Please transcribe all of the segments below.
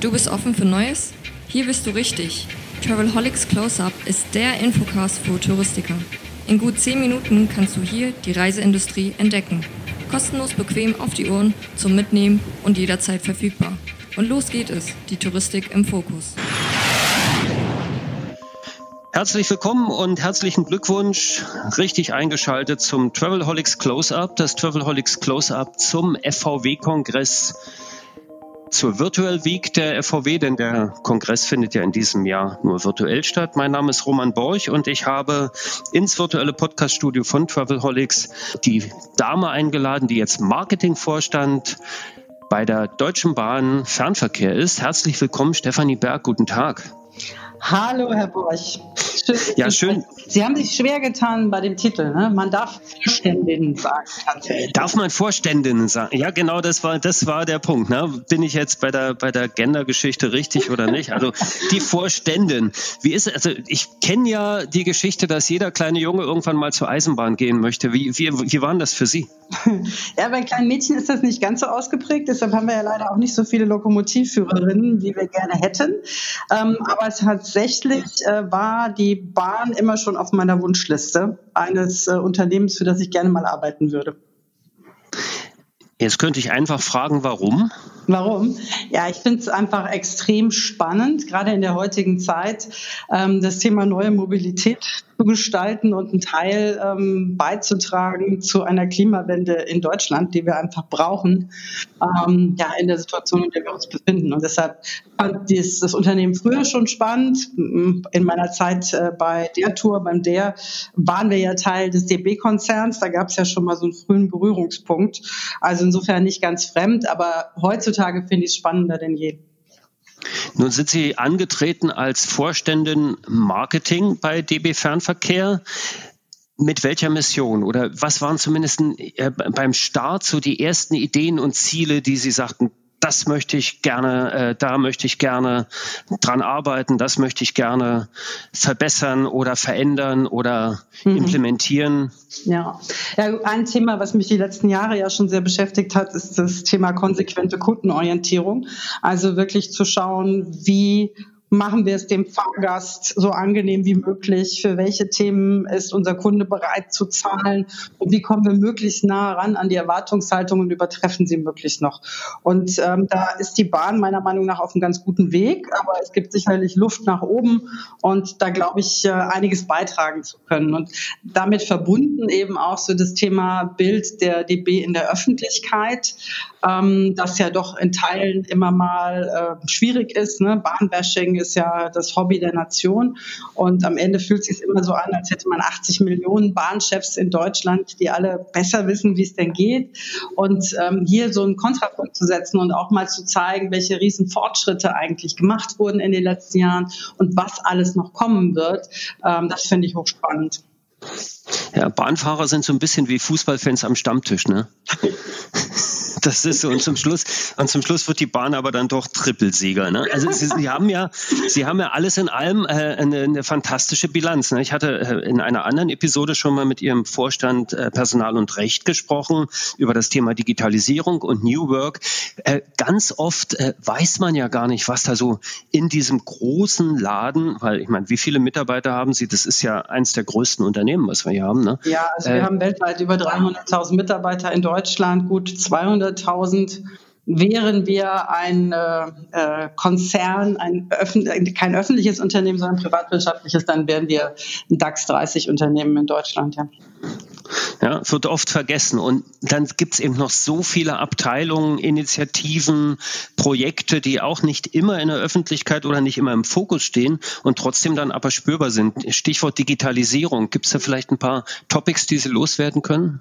Du bist offen für Neues? Hier bist du richtig. Travelholics Close-Up ist der Infocast für Touristiker. In gut 10 Minuten kannst du hier die Reiseindustrie entdecken. Kostenlos bequem auf die Ohren, zum Mitnehmen und jederzeit verfügbar. Und los geht es, die Touristik im Fokus. Herzlich willkommen und herzlichen Glückwunsch. Richtig eingeschaltet zum Travelholics Close-Up, das Travelholics Close-Up zum FVW-Kongress zur Virtual Week der FVW, denn der Kongress findet ja in diesem Jahr nur virtuell statt. Mein Name ist Roman Borch und ich habe ins virtuelle Podcaststudio von Travelholics die Dame eingeladen, die jetzt Marketingvorstand bei der Deutschen Bahn Fernverkehr ist. Herzlich willkommen, Stefanie Berg. Guten Tag. Hallo, Herr Borch. Schön, ja, schön. Sie haben sich schwer getan bei dem Titel. Ne? Man darf Vorständinnen sagen. Darf man Vorständinnen sagen? Ja, genau, das war, das war der Punkt. Ne? Bin ich jetzt bei der, bei der Gender-Geschichte richtig oder nicht? Also die Vorständin. Wie ist Also ich kenne ja die Geschichte, dass jeder kleine Junge irgendwann mal zur Eisenbahn gehen möchte. Wie, wie, wie war das für Sie? Ja, bei kleinen Mädchen ist das nicht ganz so ausgeprägt. Deshalb haben wir ja leider auch nicht so viele Lokomotivführerinnen, wie wir gerne hätten. Ähm, aber tatsächlich äh, war die Bahn immer schon auf meiner Wunschliste eines äh, Unternehmens, für das ich gerne mal arbeiten würde. Jetzt könnte ich einfach fragen, warum? Warum? Ja, ich finde es einfach extrem spannend, gerade in der heutigen Zeit, ähm, das Thema neue Mobilität zu gestalten und einen Teil ähm, beizutragen zu einer Klimawende in Deutschland, die wir einfach brauchen, ähm, ja, in der Situation, in der wir uns befinden. Und deshalb fand dies, das Unternehmen früher schon spannend. In meiner Zeit äh, bei der Tour, beim der, waren wir ja Teil des DB-Konzerns. Da gab es ja schon mal so einen frühen Berührungspunkt. Also insofern nicht ganz fremd, aber heutzutage finde ich es spannender denn je. Nun sind Sie angetreten als Vorständin Marketing bei DB Fernverkehr. Mit welcher Mission oder was waren zumindest äh, beim Start so die ersten Ideen und Ziele, die Sie sagten, das möchte ich gerne, äh, da möchte ich gerne dran arbeiten, das möchte ich gerne verbessern oder verändern oder mhm. implementieren. Ja. ja, ein Thema, was mich die letzten Jahre ja schon sehr beschäftigt hat, ist das Thema konsequente Kundenorientierung. Also wirklich zu schauen, wie machen wir es dem Fahrgast so angenehm wie möglich? Für welche Themen ist unser Kunde bereit zu zahlen? Und wie kommen wir möglichst nah ran an die Erwartungshaltung und übertreffen sie möglichst noch? Und ähm, da ist die Bahn meiner Meinung nach auf einem ganz guten Weg, aber es gibt sicherlich Luft nach oben und da glaube ich, äh, einiges beitragen zu können. Und damit verbunden eben auch so das Thema Bild der DB in der Öffentlichkeit ähm, das ja doch in Teilen immer mal äh, schwierig ist. Ne? Bahnbashing ist ja das Hobby der Nation und am Ende fühlt es sich immer so an, als hätte man 80 Millionen Bahnchefs in Deutschland, die alle besser wissen, wie es denn geht. Und ähm, hier so einen Kontrapunkt zu setzen und auch mal zu zeigen, welche riesen Fortschritte eigentlich gemacht wurden in den letzten Jahren und was alles noch kommen wird, ähm, das finde ich hochspannend. Ja, Bahnfahrer sind so ein bisschen wie Fußballfans am Stammtisch, ne? Das ist so. Und zum Schluss, und zum Schluss wird die Bahn aber dann doch Trippelsieger. Ne? Also sie, sie, haben ja, sie haben ja alles in allem äh, eine, eine, fantastische Bilanz. Ne? Ich hatte äh, in einer anderen Episode schon mal mit Ihrem Vorstand äh, Personal und Recht gesprochen über das Thema Digitalisierung und New Work. Äh, ganz oft äh, weiß man ja gar nicht, was da so in diesem großen Laden, weil ich meine, wie viele Mitarbeiter haben Sie? Das ist ja eins der größten Unternehmen, was wir hier haben. Ne? Ja, also wir haben weltweit über 300.000 Mitarbeiter in Deutschland, gut 200 100.000 wären wir ein äh, äh Konzern, ein öffn kein öffentliches Unternehmen, sondern privatwirtschaftliches, dann wären wir ein DAX 30 Unternehmen in Deutschland, ja. Ja, wird oft vergessen. Und dann gibt es eben noch so viele Abteilungen, Initiativen, Projekte, die auch nicht immer in der Öffentlichkeit oder nicht immer im Fokus stehen und trotzdem dann aber spürbar sind. Stichwort Digitalisierung. Gibt es da vielleicht ein paar Topics, die Sie loswerden können?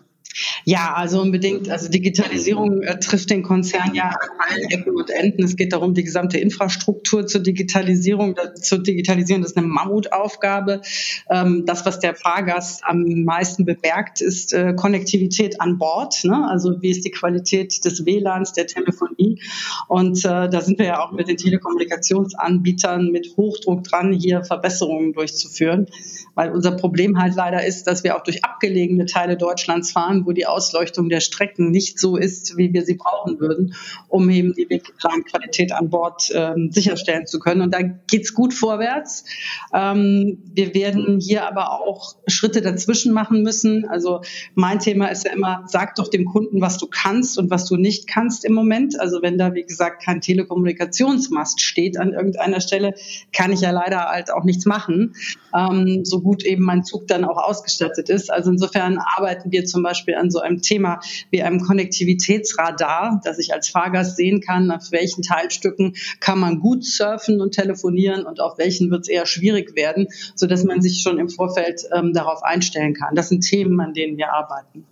Ja, also unbedingt. Also Digitalisierung äh, trifft den Konzern ja an allen Ecken und Enden. Es geht darum, die gesamte Infrastruktur zur Digitalisierung zu digitalisieren. Das ist eine Mammutaufgabe. Ähm, das, was der Fahrgast am meisten bemerkt, ist äh, Konnektivität an Bord. Ne? Also wie ist die Qualität des WLANs, der Telefonie? Und äh, da sind wir ja auch mit den Telekommunikationsanbietern mit Hochdruck dran, hier Verbesserungen durchzuführen. Weil unser Problem halt leider ist, dass wir auch durch abgelegene Teile Deutschlands fahren fahren, wo die Ausleuchtung der Strecken nicht so ist, wie wir sie brauchen würden, um eben die Wegplanqualität an Bord ähm, sicherstellen zu können. Und da geht's gut vorwärts. Ähm, wir werden hier aber auch Schritte dazwischen machen müssen. Also mein Thema ist ja immer, sag doch dem Kunden, was du kannst und was du nicht kannst im Moment. Also wenn da, wie gesagt, kein Telekommunikationsmast steht an irgendeiner Stelle, kann ich ja leider halt auch nichts machen, ähm, so gut eben mein Zug dann auch ausgestattet ist. Also insofern arbeiten wir zum Beispiel an so einem Thema wie einem Konnektivitätsradar, dass ich als Fahrgast sehen kann, auf welchen Teilstücken kann man gut surfen und telefonieren und auf welchen wird es eher schwierig werden, so dass man sich schon im Vorfeld ähm, darauf einstellen kann. Das sind Themen, an denen wir arbeiten.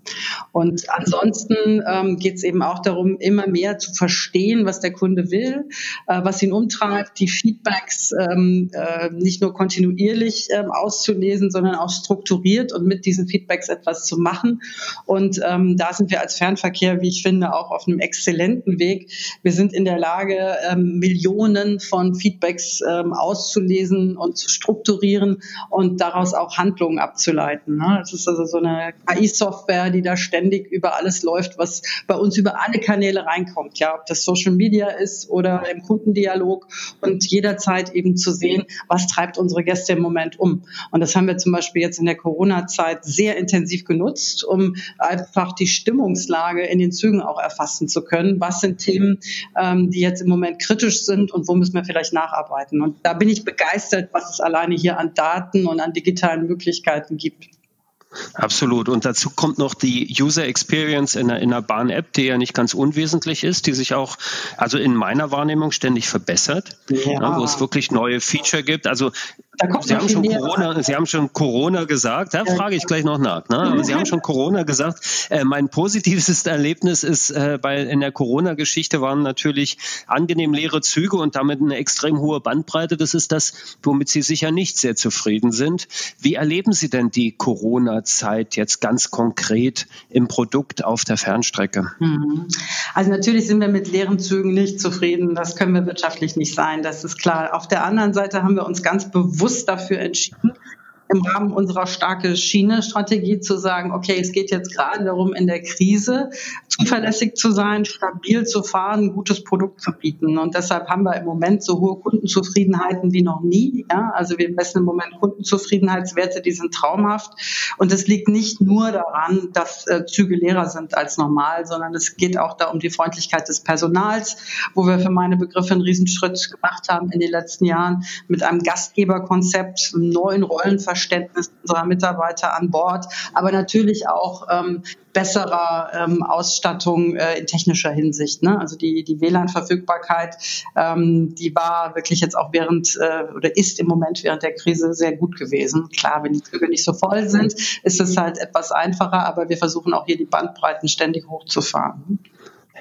Und ansonsten ähm, geht es eben auch darum, immer mehr zu verstehen, was der Kunde will, äh, was ihn umtreibt, die Feedbacks ähm, äh, nicht nur kontinuierlich ähm, auszulesen, sondern auch strukturiert und mit diesen Feedbacks etwas zu machen. Und ähm, da sind wir als Fernverkehr, wie ich finde, auch auf einem exzellenten Weg. Wir sind in der Lage, ähm, Millionen von Feedbacks ähm, auszulesen und zu strukturieren und daraus auch Handlungen abzuleiten. Ne? Es ist also so eine AI-Software, die da ständig über alles läuft, was bei uns über alle Kanäle reinkommt. Ja, ob das Social Media ist oder im Kundendialog und jederzeit eben zu sehen, was treibt unsere Gäste im Moment um. Und das haben wir zum Beispiel jetzt in der Corona-Zeit sehr intensiv genutzt, um einfach die Stimmungslage in den Zügen auch erfassen zu können. Was sind Themen, ähm, die jetzt im Moment kritisch sind und wo müssen wir vielleicht nacharbeiten? Und da bin ich begeistert, was es alleine hier an Daten und an digitalen Möglichkeiten gibt. Absolut. Und dazu kommt noch die User Experience in der, in der Bahn-App, die ja nicht ganz unwesentlich ist, die sich auch, also in meiner Wahrnehmung ständig verbessert, ja. Ja, wo es wirklich neue Feature gibt. Also Sie haben, schon Corona, Sie haben schon Corona gesagt, da frage ich gleich noch nach. Ne? Aber Sie haben schon Corona gesagt. Äh, mein positivstes Erlebnis ist, äh, bei, in der Corona-Geschichte waren natürlich angenehm leere Züge und damit eine extrem hohe Bandbreite. Das ist das, womit Sie sicher nicht sehr zufrieden sind. Wie erleben Sie denn die Corona-Zeit jetzt ganz konkret im Produkt auf der Fernstrecke? Mhm. Also natürlich sind wir mit leeren Zügen nicht zufrieden. Das können wir wirtschaftlich nicht sein. Das ist klar. Auf der anderen Seite haben wir uns ganz bewusst bewusst dafür entschieden, im Rahmen unserer starke Schiene-Strategie zu sagen, okay, es geht jetzt gerade darum, in der Krise zuverlässig zu sein, stabil zu fahren, gutes Produkt zu bieten. Und deshalb haben wir im Moment so hohe Kundenzufriedenheiten wie noch nie. Ja? Also wir messen im Moment Kundenzufriedenheitswerte, die sind traumhaft. Und es liegt nicht nur daran, dass äh, Züge leerer sind als normal, sondern es geht auch da um die Freundlichkeit des Personals, wo wir für meine Begriffe einen Riesenschritt gemacht haben in den letzten Jahren mit einem Gastgeberkonzept, neuen Rollenverständnis unserer Mitarbeiter an Bord, aber natürlich auch ähm, besserer ähm, Ausstattung äh, in technischer Hinsicht. Ne? Also die, die WLAN-Verfügbarkeit, ähm, die war wirklich jetzt auch während äh, oder ist im Moment während der Krise sehr gut gewesen. Klar, wenn die Züge nicht so voll sind, ist es halt etwas einfacher, aber wir versuchen auch hier die Bandbreiten ständig hochzufahren.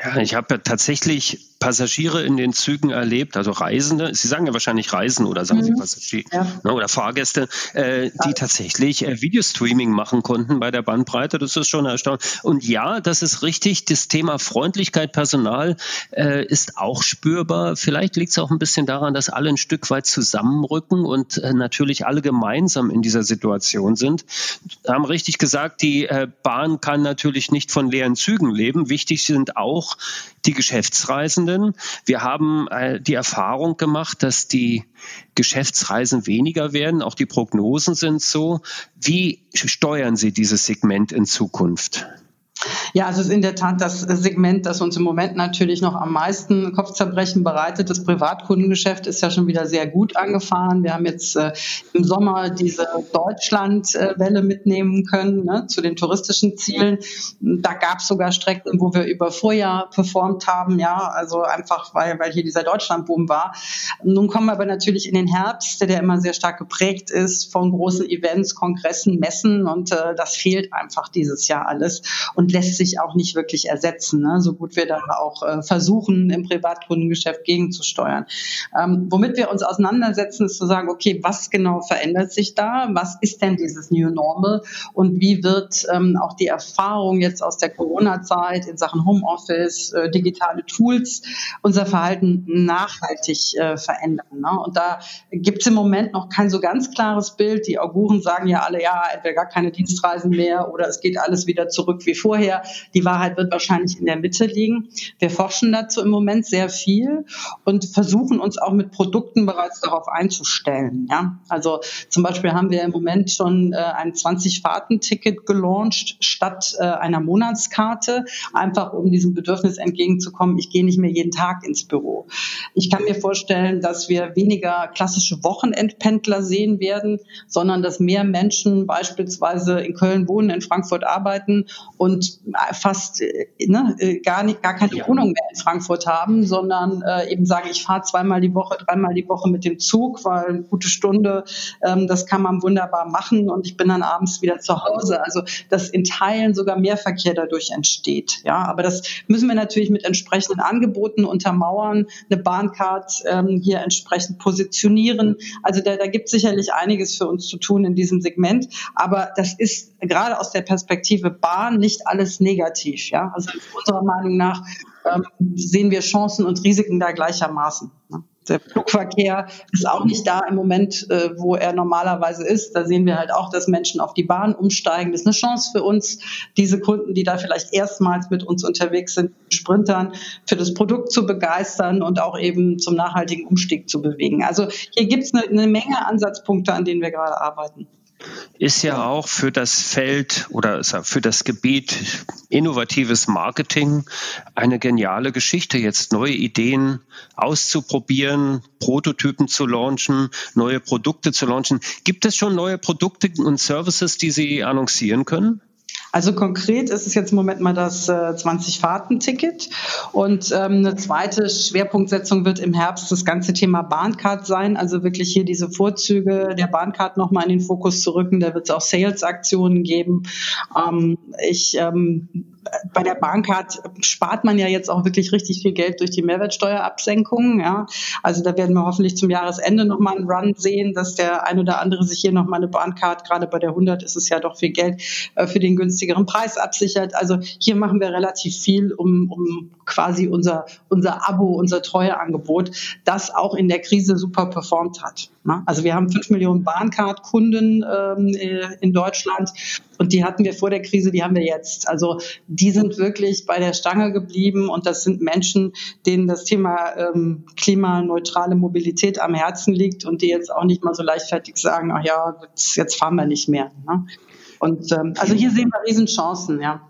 Ja, ich habe ja tatsächlich Passagiere in den Zügen erlebt, also Reisende, Sie sagen ja wahrscheinlich Reisen oder sagen mhm. Sie Passagiere ja. ne, oder Fahrgäste, äh, die tatsächlich äh, Videostreaming machen konnten bei der Bandbreite. Das ist schon erstaunlich. Und ja, das ist richtig. Das Thema Freundlichkeit, Personal äh, ist auch spürbar. Vielleicht liegt es auch ein bisschen daran, dass alle ein Stück weit zusammenrücken und äh, natürlich alle gemeinsam in dieser Situation sind. Wir haben richtig gesagt, die äh, Bahn kann natürlich nicht von leeren Zügen leben. Wichtig sind auch die Geschäftsreisenden. Wir haben äh, die Erfahrung gemacht, dass die Geschäftsreisen weniger werden. Auch die Prognosen sind so. Wie steuern Sie dieses Segment in Zukunft? Ja, es ist in der Tat das Segment, das uns im Moment natürlich noch am meisten Kopfzerbrechen bereitet. Das Privatkundengeschäft ist ja schon wieder sehr gut angefahren. Wir haben jetzt äh, im Sommer diese Deutschlandwelle mitnehmen können ne, zu den touristischen Zielen. Da gab es sogar Strecken, wo wir über Vorjahr performt haben, ja, also einfach weil, weil hier dieser Deutschlandboom war. Nun kommen wir aber natürlich in den Herbst, der immer sehr stark geprägt ist von großen Events, Kongressen, Messen und äh, das fehlt einfach dieses Jahr alles und lässt sich sich auch nicht wirklich ersetzen, ne? so gut wir da auch äh, versuchen, im Privatkundengeschäft gegenzusteuern. Ähm, womit wir uns auseinandersetzen, ist zu sagen, okay, was genau verändert sich da? Was ist denn dieses New Normal? Und wie wird ähm, auch die Erfahrung jetzt aus der Corona-Zeit in Sachen Homeoffice, äh, digitale Tools unser Verhalten nachhaltig äh, verändern? Ne? Und da gibt es im Moment noch kein so ganz klares Bild. Die Auguren sagen ja alle, ja, entweder gar keine Dienstreisen mehr oder es geht alles wieder zurück wie vorher. Die Wahrheit wird wahrscheinlich in der Mitte liegen. Wir forschen dazu im Moment sehr viel und versuchen uns auch mit Produkten bereits darauf einzustellen. Ja? Also zum Beispiel haben wir im Moment schon äh, ein 20-Fahrten-Ticket gelauncht statt äh, einer Monatskarte, einfach um diesem Bedürfnis entgegenzukommen, ich gehe nicht mehr jeden Tag ins Büro. Ich kann mir vorstellen, dass wir weniger klassische Wochenendpendler sehen werden, sondern dass mehr Menschen beispielsweise in Köln wohnen, in Frankfurt arbeiten und fast äh, ne, äh, gar, nicht, gar keine Wohnung mehr in Frankfurt haben, sondern äh, eben sagen, ich fahre zweimal die Woche, dreimal die Woche mit dem Zug, weil eine gute Stunde, ähm, das kann man wunderbar machen und ich bin dann abends wieder zu Hause. Also dass in Teilen sogar mehr Verkehr dadurch entsteht. Ja, aber das müssen wir natürlich mit entsprechenden Angeboten untermauern, eine Bahncard ähm, hier entsprechend positionieren. Also da, da gibt es sicherlich einiges für uns zu tun in diesem Segment. Aber das ist gerade aus der Perspektive Bahn nicht alles negativ. Ja? Also unserer Meinung nach ähm, sehen wir Chancen und Risiken da gleichermaßen. Ne? Der Flugverkehr ist auch nicht da im Moment, äh, wo er normalerweise ist. Da sehen wir halt auch, dass Menschen auf die Bahn umsteigen. Das ist eine Chance für uns, diese Kunden, die da vielleicht erstmals mit uns unterwegs sind, Sprintern, für das Produkt zu begeistern und auch eben zum nachhaltigen Umstieg zu bewegen. Also hier gibt es eine, eine Menge Ansatzpunkte, an denen wir gerade arbeiten ist ja auch für das Feld oder für das Gebiet innovatives Marketing eine geniale Geschichte, jetzt neue Ideen auszuprobieren, Prototypen zu launchen, neue Produkte zu launchen. Gibt es schon neue Produkte und Services, die Sie annoncieren können? Also konkret ist es jetzt im Moment mal das äh, 20-Fahrten-Ticket. Und ähm, eine zweite Schwerpunktsetzung wird im Herbst das ganze Thema Bahncard sein. Also wirklich hier diese Vorzüge der Bahncard nochmal in den Fokus zu rücken. Da wird es auch Sales-Aktionen geben. Ähm, ich ähm, bei der Bahncard spart man ja jetzt auch wirklich richtig viel Geld durch die Mehrwertsteuerabsenkung. Ja. Also da werden wir hoffentlich zum Jahresende nochmal einen Run sehen, dass der ein oder andere sich hier nochmal eine Bahncard, gerade bei der 100 ist es ja doch viel Geld, äh, für den günstigeren Preis absichert. Also hier machen wir relativ viel, um, um quasi unser, unser Abo, unser Treueangebot, das auch in der Krise super performt hat. Ne. Also wir haben fünf Millionen Bahncard-Kunden ähm, äh, in Deutschland und die hatten wir vor der Krise, die haben wir jetzt. Also die sind wirklich bei der Stange geblieben und das sind Menschen, denen das Thema ähm, klimaneutrale Mobilität am Herzen liegt und die jetzt auch nicht mal so leichtfertig sagen, ach ja, jetzt, fahren wir nicht mehr. Ne? Und ähm, also hier sehen wir Riesenchancen, ja.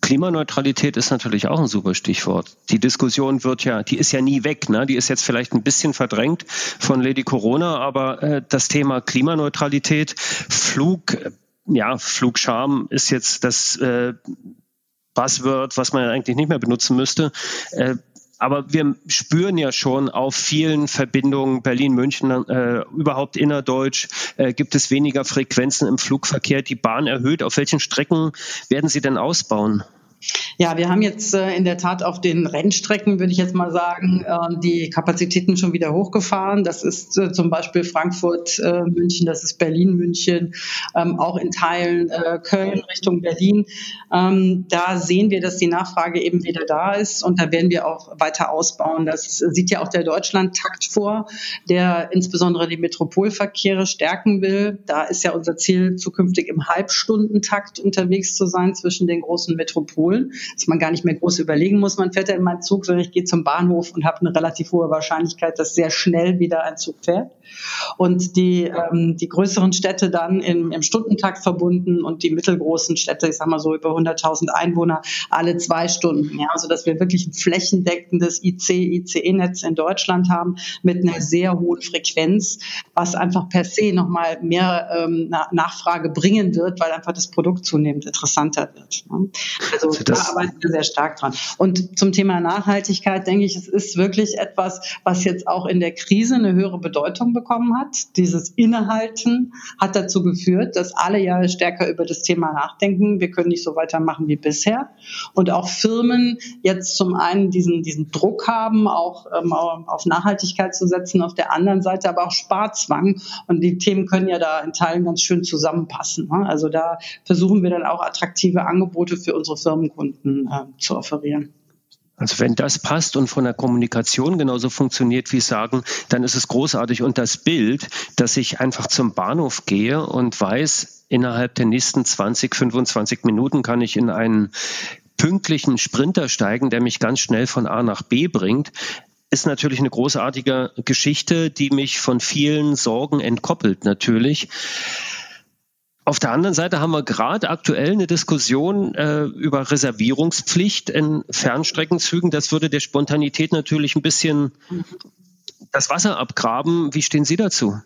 Klimaneutralität ist natürlich auch ein super Stichwort. Die Diskussion wird ja, die ist ja nie weg. Ne? Die ist jetzt vielleicht ein bisschen verdrängt von Lady Corona, aber äh, das Thema Klimaneutralität, Flug, ja, Flugscham ist jetzt das äh, Buzzword, was man eigentlich nicht mehr benutzen müsste. Äh, aber wir spüren ja schon auf vielen Verbindungen Berlin-München, äh, überhaupt innerdeutsch, äh, gibt es weniger Frequenzen im Flugverkehr. Die Bahn erhöht. Auf welchen Strecken werden Sie denn ausbauen? Ja, wir haben jetzt äh, in der Tat auf den Rennstrecken, würde ich jetzt mal sagen, äh, die Kapazitäten schon wieder hochgefahren. Das ist äh, zum Beispiel Frankfurt, äh, München, das ist Berlin, München, ähm, auch in Teilen Köln Richtung Berlin. Ähm, da sehen wir, dass die Nachfrage eben wieder da ist und da werden wir auch weiter ausbauen. Das sieht ja auch der Deutschland-Takt vor, der insbesondere die Metropolverkehre stärken will. Da ist ja unser Ziel, zukünftig im Halbstundentakt unterwegs zu sein zwischen den großen Metropolen holen, dass man gar nicht mehr groß überlegen muss, man fährt ja in meinen Zug, sondern ich gehe zum Bahnhof und habe eine relativ hohe Wahrscheinlichkeit, dass sehr schnell wieder ein Zug fährt. Und die, ähm, die größeren Städte dann im, im Stundentakt verbunden und die mittelgroßen Städte, ich sag mal so über 100.000 Einwohner, alle zwei Stunden. Ja, also dass wir wirklich ein flächendeckendes IC, ICE-Netz in Deutschland haben mit einer sehr hohen Frequenz, was einfach per se nochmal mehr ähm, Nachfrage bringen wird, weil einfach das Produkt zunehmend interessanter wird. Ne? Also also das da arbeiten wir sehr stark dran. Und zum Thema Nachhaltigkeit denke ich, es ist wirklich etwas, was jetzt auch in der Krise eine höhere Bedeutung bekommen hat. Dieses Innehalten hat dazu geführt, dass alle ja stärker über das Thema nachdenken. Wir können nicht so weitermachen wie bisher. Und auch Firmen jetzt zum einen diesen, diesen Druck haben, auch ähm, auf Nachhaltigkeit zu setzen, auf der anderen Seite aber auch Sparzwang. Und die Themen können ja da in Teilen ganz schön zusammenpassen. Ne? Also da versuchen wir dann auch attraktive Angebote für unsere Firmenkunden äh, zu offerieren. Also wenn das passt und von der Kommunikation genauso funktioniert, wie sagen, dann ist es großartig. Und das Bild, dass ich einfach zum Bahnhof gehe und weiß, innerhalb der nächsten 20, 25 Minuten kann ich in einen pünktlichen Sprinter steigen, der mich ganz schnell von A nach B bringt, ist natürlich eine großartige Geschichte, die mich von vielen Sorgen entkoppelt natürlich. Auf der anderen Seite haben wir gerade aktuell eine Diskussion äh, über Reservierungspflicht in Fernstreckenzügen. Das würde der Spontanität natürlich ein bisschen das Wasser abgraben. Wie stehen Sie dazu?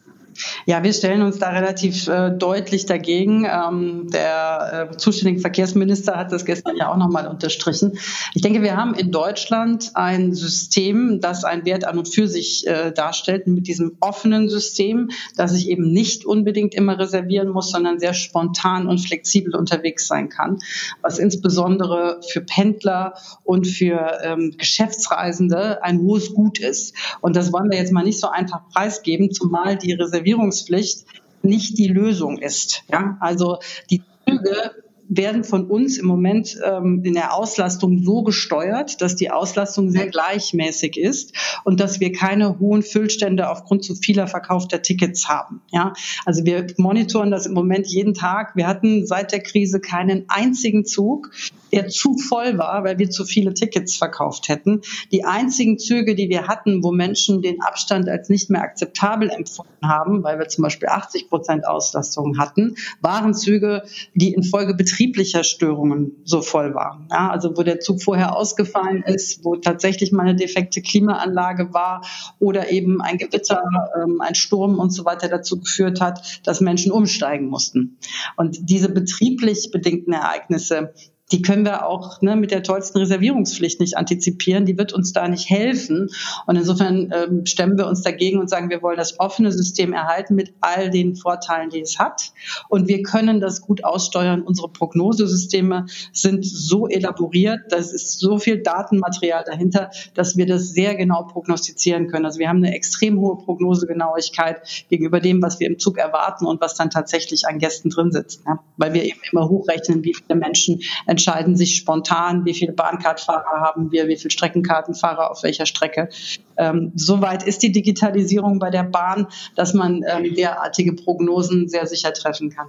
Ja, wir stellen uns da relativ äh, deutlich dagegen. Ähm, der äh, zuständige Verkehrsminister hat das gestern ja auch nochmal unterstrichen. Ich denke, wir haben in Deutschland ein System, das einen Wert an und für sich äh, darstellt, mit diesem offenen System, dass ich eben nicht unbedingt immer reservieren muss, sondern sehr spontan und flexibel unterwegs sein kann, was insbesondere für Pendler und für ähm, Geschäftsreisende ein hohes Gut ist. Und das wollen wir jetzt mal nicht so einfach preisgeben, zumal die Reservierung Reservierungspflicht nicht die Lösung ist. Ja, also die Züge werden von uns im Moment ähm, in der Auslastung so gesteuert, dass die Auslastung sehr gleichmäßig ist und dass wir keine hohen Füllstände aufgrund zu vieler verkaufter Tickets haben. Ja, also wir monitoren das im Moment jeden Tag. Wir hatten seit der Krise keinen einzigen Zug, der zu voll war, weil wir zu viele Tickets verkauft hätten. Die einzigen Züge, die wir hatten, wo Menschen den Abstand als nicht mehr akzeptabel empfunden haben, weil wir zum Beispiel 80 Prozent Auslastung hatten, waren Züge, die infolge betrieblicher Störungen so voll waren. Ja, also wo der Zug vorher ausgefallen ist, wo tatsächlich mal eine defekte Klimaanlage war oder eben ein Gewitter, ähm, ein Sturm und so weiter dazu geführt hat, dass Menschen umsteigen mussten. Und diese betrieblich bedingten Ereignisse, die können wir auch ne, mit der tollsten Reservierungspflicht nicht antizipieren. Die wird uns da nicht helfen. Und insofern ähm, stemmen wir uns dagegen und sagen, wir wollen das offene System erhalten mit all den Vorteilen, die es hat. Und wir können das gut aussteuern. Unsere Prognosesysteme sind so elaboriert, da ist so viel Datenmaterial dahinter, dass wir das sehr genau prognostizieren können. Also wir haben eine extrem hohe Prognosegenauigkeit gegenüber dem, was wir im Zug erwarten und was dann tatsächlich an Gästen drin sitzt. Ja? Weil wir eben immer hochrechnen, wie viele Menschen entscheiden sich spontan, wie viele Bahnkartfahrer haben wir, wie viele Streckenkartenfahrer auf welcher Strecke. Ähm, Soweit ist die Digitalisierung bei der Bahn, dass man ähm, derartige Prognosen sehr sicher treffen kann.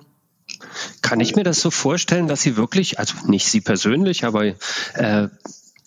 Kann ich mir das so vorstellen, dass Sie wirklich, also nicht Sie persönlich, aber äh,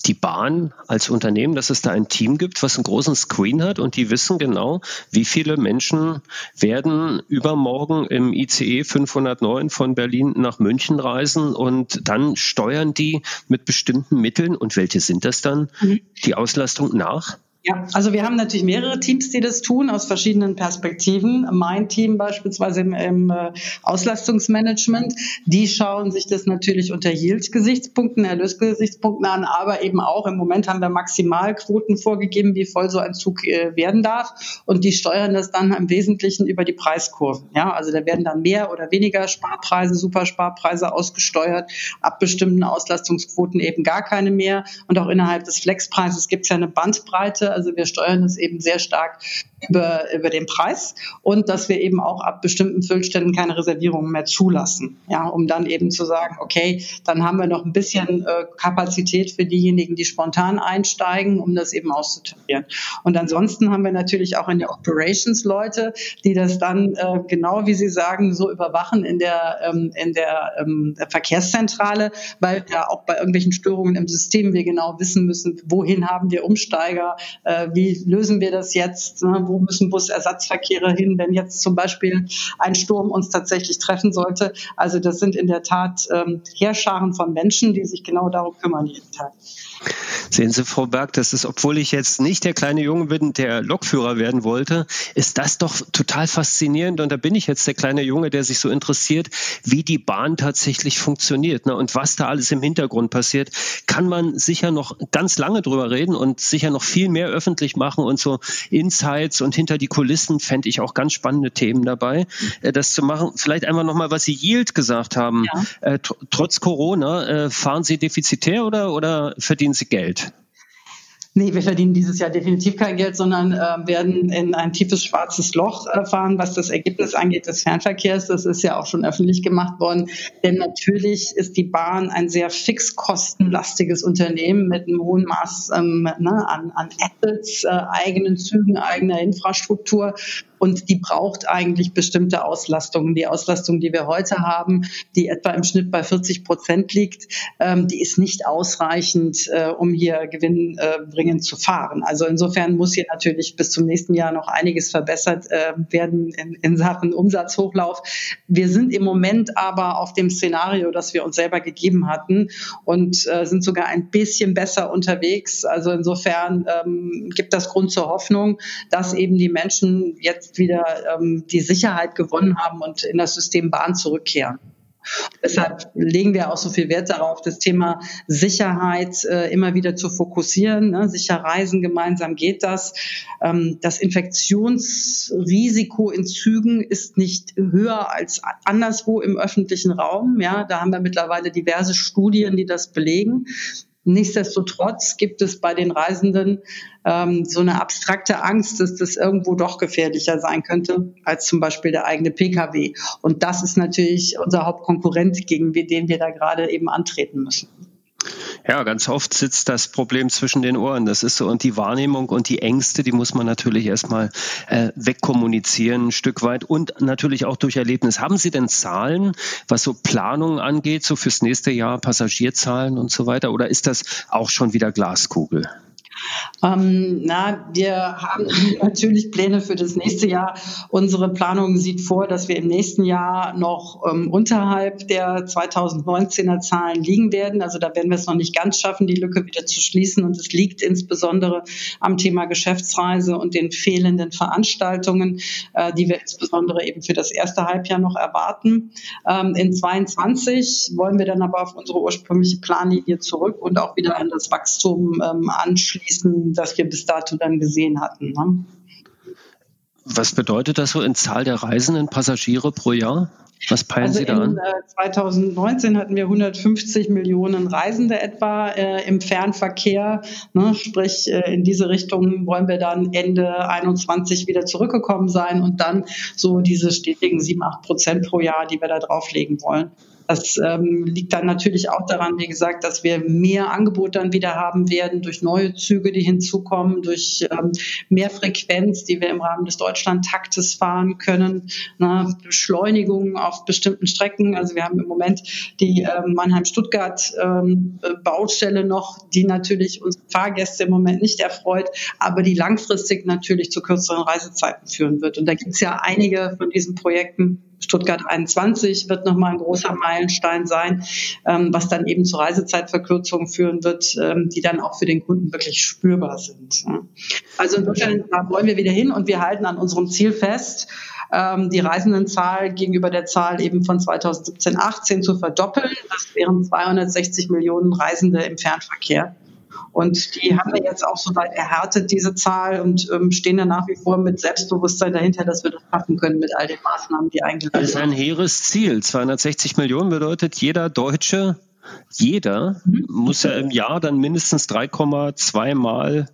die Bahn als Unternehmen, dass es da ein Team gibt, was einen großen Screen hat und die wissen genau, wie viele Menschen werden übermorgen im ICE 509 von Berlin nach München reisen und dann steuern die mit bestimmten Mitteln und welche sind das dann, mhm. die Auslastung nach? Ja, also wir haben natürlich mehrere Teams, die das tun aus verschiedenen Perspektiven. Mein Team beispielsweise im, im äh, Auslastungsmanagement, die schauen sich das natürlich unter Yield-Gesichtspunkten, Erlösgesichtspunkten an, aber eben auch im Moment haben wir Maximalquoten vorgegeben, wie voll so ein Zug äh, werden darf und die steuern das dann im Wesentlichen über die Preiskurven. Ja, also da werden dann mehr oder weniger Sparpreise, Supersparpreise ausgesteuert, ab bestimmten Auslastungsquoten eben gar keine mehr und auch innerhalb des Flexpreises gibt es ja eine Bandbreite also wir steuern es eben sehr stark über, über den Preis und dass wir eben auch ab bestimmten Füllständen keine Reservierungen mehr zulassen. Ja, um dann eben zu sagen, okay, dann haben wir noch ein bisschen äh, Kapazität für diejenigen, die spontan einsteigen, um das eben auszutarieren. Und ansonsten haben wir natürlich auch in der Operations Leute, die das dann äh, genau wie Sie sagen, so überwachen in der, ähm, in der ähm, Verkehrszentrale, weil ja auch bei irgendwelchen Störungen im System wir genau wissen müssen, wohin haben wir Umsteiger, äh, wie lösen wir das jetzt? Ne? Wo müssen Busersatzverkehre hin, wenn jetzt zum Beispiel ein Sturm uns tatsächlich treffen sollte? Also das sind in der Tat ähm, Heerscharen von Menschen, die sich genau darum kümmern jeden Tag. Sehen Sie, Frau Berg, das ist, obwohl ich jetzt nicht der kleine Junge bin, der Lokführer werden wollte, ist das doch total faszinierend. Und da bin ich jetzt der kleine Junge, der sich so interessiert, wie die Bahn tatsächlich funktioniert ne? und was da alles im Hintergrund passiert. Kann man sicher noch ganz lange drüber reden und sicher noch viel mehr öffentlich machen und so Insights und hinter die Kulissen fände ich auch ganz spannende Themen dabei, äh, das zu machen. Vielleicht einmal nochmal, was Sie Yield gesagt haben. Ja. Äh, trotz Corona, äh, fahren Sie defizitär oder, oder verdienen Sie Geld? Nee, wir verdienen dieses Jahr definitiv kein Geld, sondern äh, werden in ein tiefes schwarzes Loch äh, fahren, was das Ergebnis angeht des Fernverkehrs. Das ist ja auch schon öffentlich gemacht worden. Denn natürlich ist die Bahn ein sehr fixkostenlastiges Unternehmen mit einem hohen Maß ähm, ne, an, an Assets, äh, eigenen Zügen, eigener Infrastruktur und die braucht eigentlich bestimmte Auslastungen. Die Auslastung, die wir heute haben, die etwa im Schnitt bei 40 Prozent liegt, ähm, die ist nicht ausreichend, äh, um hier gewinnbringend äh, zu fahren. Also insofern muss hier natürlich bis zum nächsten Jahr noch einiges verbessert äh, werden in, in Sachen Umsatzhochlauf. Wir sind im Moment aber auf dem Szenario, das wir uns selber gegeben hatten und äh, sind sogar ein bisschen besser unterwegs. Also insofern ähm, gibt das Grund zur Hoffnung, dass eben die Menschen jetzt jetzt wieder ähm, die Sicherheit gewonnen haben und in das System Bahn zurückkehren. Deshalb legen wir auch so viel Wert darauf, das Thema Sicherheit äh, immer wieder zu fokussieren. Ne? Sicher reisen, gemeinsam geht das. Ähm, das Infektionsrisiko in Zügen ist nicht höher als anderswo im öffentlichen Raum. Ja, da haben wir mittlerweile diverse Studien, die das belegen. Nichtsdestotrotz gibt es bei den Reisenden ähm, so eine abstrakte Angst, dass das irgendwo doch gefährlicher sein könnte als zum Beispiel der eigene Pkw. Und das ist natürlich unser Hauptkonkurrent, gegen den wir da gerade eben antreten müssen. Ja, ganz oft sitzt das Problem zwischen den Ohren. Das ist so. Und die Wahrnehmung und die Ängste, die muss man natürlich erstmal äh, wegkommunizieren, ein Stück weit und natürlich auch durch Erlebnis. Haben Sie denn Zahlen, was so Planungen angeht, so fürs nächste Jahr, Passagierzahlen und so weiter? Oder ist das auch schon wieder Glaskugel? Ähm, na, wir haben natürlich Pläne für das nächste Jahr. Unsere Planung sieht vor, dass wir im nächsten Jahr noch ähm, unterhalb der 2019er Zahlen liegen werden. Also da werden wir es noch nicht ganz schaffen, die Lücke wieder zu schließen. Und es liegt insbesondere am Thema Geschäftsreise und den fehlenden Veranstaltungen, äh, die wir insbesondere eben für das erste Halbjahr noch erwarten. Ähm, in 22 wollen wir dann aber auf unsere ursprüngliche Planlinie zurück und auch wieder an das Wachstum ähm, anschließen nächsten, das wir bis dato dann gesehen hatten. Ne? Was bedeutet das so in Zahl der reisenden Passagiere pro Jahr? Was peilen also Sie da an? 2019 äh, hatten wir 150 Millionen Reisende etwa äh, im Fernverkehr. Ne? Sprich, äh, in diese Richtung wollen wir dann Ende 21 wieder zurückgekommen sein und dann so diese stetigen 7, 8 Prozent pro Jahr, die wir da drauflegen wollen. Das ähm, liegt dann natürlich auch daran, wie gesagt, dass wir mehr Angebot dann wieder haben werden durch neue Züge, die hinzukommen, durch ähm, mehr Frequenz, die wir im Rahmen des Deutschlandtaktes fahren können, na, Beschleunigung auf bestimmten Strecken. Also wir haben im Moment die ähm, Mannheim-Stuttgart ähm, noch, die natürlich unsere Fahrgäste im Moment nicht erfreut, aber die langfristig natürlich zu kürzeren Reisezeiten führen wird. Und da gibt es ja einige von diesen Projekten, Stuttgart 21 wird nochmal ein großer Meilenstein sein, ähm, was dann eben zu Reisezeitverkürzungen führen wird, ähm, die dann auch für den Kunden wirklich spürbar sind. Also insofern da wollen wir wieder hin und wir halten an unserem Ziel fest, ähm, die Reisendenzahl gegenüber der Zahl eben von 2017, 18 zu verdoppeln. Das wären 260 Millionen Reisende im Fernverkehr. Und die haben wir jetzt auch soweit erhärtet, diese Zahl, und ähm, stehen da nach wie vor mit Selbstbewusstsein dahinter, dass wir das schaffen können mit all den Maßnahmen, die eingeleitet werden. Das ist ein hehres Ziel. 260 Millionen bedeutet, jeder Deutsche, jeder mhm. muss ja im Jahr dann mindestens 3,2 Mal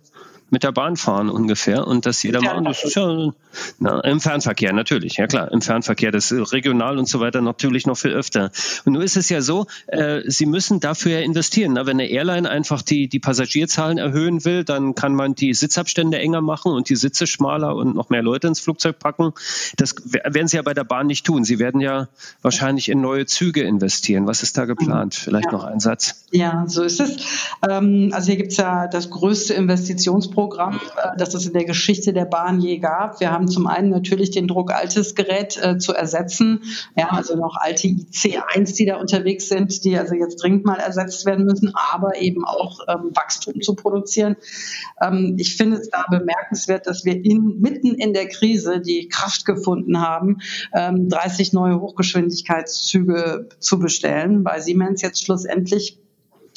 mit der Bahn fahren ungefähr und das jeder ja, Das ist ja, na, Im Fernverkehr natürlich, ja klar, im Fernverkehr, das regional und so weiter natürlich noch viel öfter. Und nur ist es ja so, äh, Sie müssen dafür ja investieren. Na, wenn eine Airline einfach die, die Passagierzahlen erhöhen will, dann kann man die Sitzabstände enger machen und die Sitze schmaler und noch mehr Leute ins Flugzeug packen. Das werden Sie ja bei der Bahn nicht tun. Sie werden ja wahrscheinlich in neue Züge investieren. Was ist da geplant? Vielleicht ja. noch ein Satz. Ja, so ist es. Ähm, also hier gibt es ja das größte Investitionsprogramm Umbauprogramm, äh, das es in der Geschichte der Bahn je gab. Wir haben zum einen natürlich den Druck, altes Gerät äh, zu ersetzen. Ja, also noch alte IC1, die da unterwegs sind, die also jetzt dringend mal ersetzt werden müssen, aber eben auch ähm, Wachstum zu produzieren. Ähm, ich finde es da bemerkenswert, dass wir in, mitten in der Krise die Kraft gefunden haben, ähm, 30 neue Hochgeschwindigkeitszüge zu bestellen, weil Siemens jetzt schlussendlich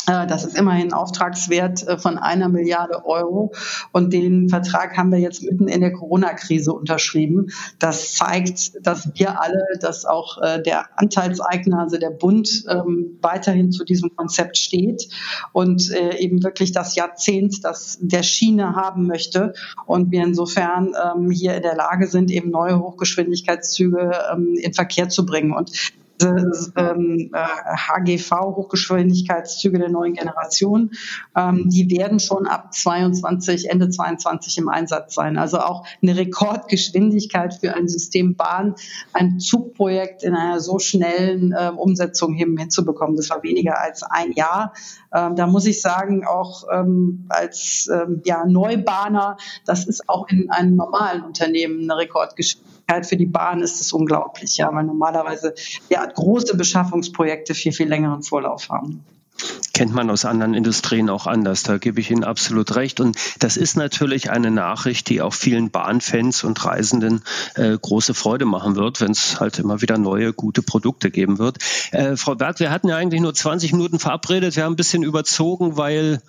das ist immerhin Auftragswert äh, von einer Milliarde Euro. Und den Vertrag haben wir jetzt mitten in der Corona-Krise unterschrieben. Das zeigt, dass wir alle, dass auch äh, der Anteilseigner, also der Bund, ähm, weiterhin zu diesem Konzept steht und eben wirklich das Jahrzehnt, das der Schiene haben möchte. Und wir insofern ähm, hier in der Lage sind, eben neue Hochgeschwindigkeitszüge ähm, in Verkehr zu bringen. Und ähm, HGV, Hochgeschwindigkeitszüge der neuen Generation, ähm, die werden schon ab 22, Ende 22 im Einsatz sein. Also auch eine Rekordgeschwindigkeit für ein System Bahn, ein Zugprojekt in einer so schnellen äh, Umsetzung hin, hinzubekommen. Das war weniger als ein Jahr. Ähm, da muss ich sagen, auch ähm, als ähm, ja, Neubahner, das ist auch in einem normalen Unternehmen eine Rekordgeschwindigkeit für die Bahn ist es unglaublich, ja, weil normalerweise ja große Beschaffungsprojekte viel, viel längeren Vorlauf haben kennt man aus anderen Industrien auch anders. Da gebe ich Ihnen absolut recht. Und das ist natürlich eine Nachricht, die auch vielen Bahnfans und Reisenden äh, große Freude machen wird, wenn es halt immer wieder neue, gute Produkte geben wird. Äh, Frau Berg, wir hatten ja eigentlich nur 20 Minuten verabredet. Wir haben ein bisschen überzogen, weil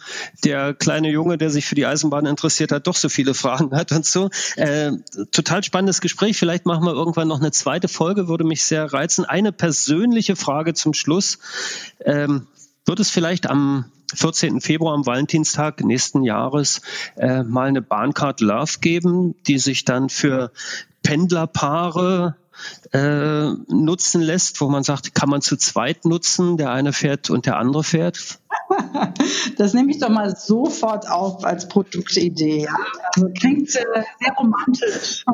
der kleine Junge, der sich für die Eisenbahn interessiert hat, doch so viele Fragen hat und so. Äh, total spannendes Gespräch. Vielleicht machen wir irgendwann noch eine zweite Folge, würde mich sehr reizen. Eine persönliche Frage zum Schluss. Ähm, wird es vielleicht am 14. Februar, am Valentinstag nächsten Jahres, äh, mal eine Bahncard Love geben, die sich dann für Pendlerpaare äh, nutzen lässt, wo man sagt, kann man zu zweit nutzen, der eine fährt und der andere fährt? Das nehme ich doch mal sofort auf als Produktidee. Ja? Also klingt äh, sehr romantisch.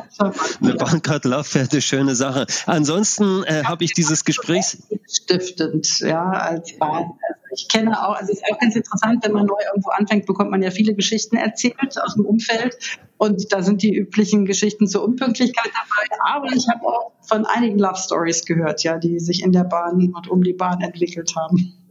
Eine Bahncard Love wäre eine schöne Sache. Ansonsten äh, habe ich dieses Gespräch stiftend, ja, als Bahn. Also ich kenne auch, also es ist auch ganz interessant, wenn man neu irgendwo anfängt, bekommt man ja viele Geschichten erzählt aus dem Umfeld und da sind die üblichen Geschichten zur Unpünktlichkeit dabei. Aber ich habe auch von einigen Love Stories gehört, ja, die sich in der Bahn und um die Bahn entwickelt haben.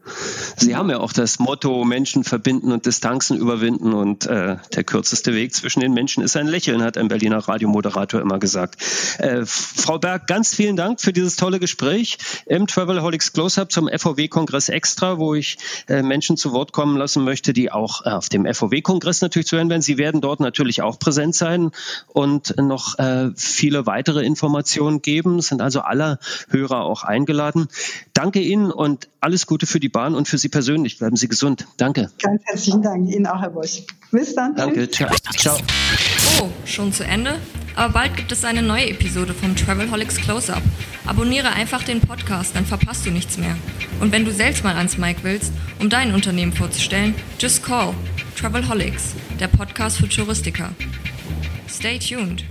Sie haben ja auch das Motto Menschen verbinden und Distanzen überwinden und äh, der kürzeste Weg zwischen den Menschen ist ein Lächeln, hat ein Berliner Radiomoderator immer gesagt. Äh, Frau Berg, ganz vielen Dank für dieses tolle Gespräch im Travelholics Close-Up zum FOW-Kongress Extra, wo ich äh, Menschen zu Wort kommen lassen möchte, die auch äh, auf dem FOW-Kongress natürlich zu hören werden. Sie werden dort natürlich auch präsent sein und noch äh, viele weitere Informationen geben. Es sind also alle Hörer auch eingeladen. Danke Ihnen und alles Gute für die Bahn und für Sie persönlich. Bleiben Sie gesund. Danke. Ganz herzlichen Dank. Ihnen auch, Herr Bosch. Bis dann. Danke. Ciao. Ciao. Oh, schon zu Ende? Aber bald gibt es eine neue Episode vom Travelholics Close-Up. Abonniere einfach den Podcast, dann verpasst du nichts mehr. Und wenn du selbst mal ans Mic willst, um dein Unternehmen vorzustellen, just call Travelholics, der Podcast für Touristiker. Stay tuned.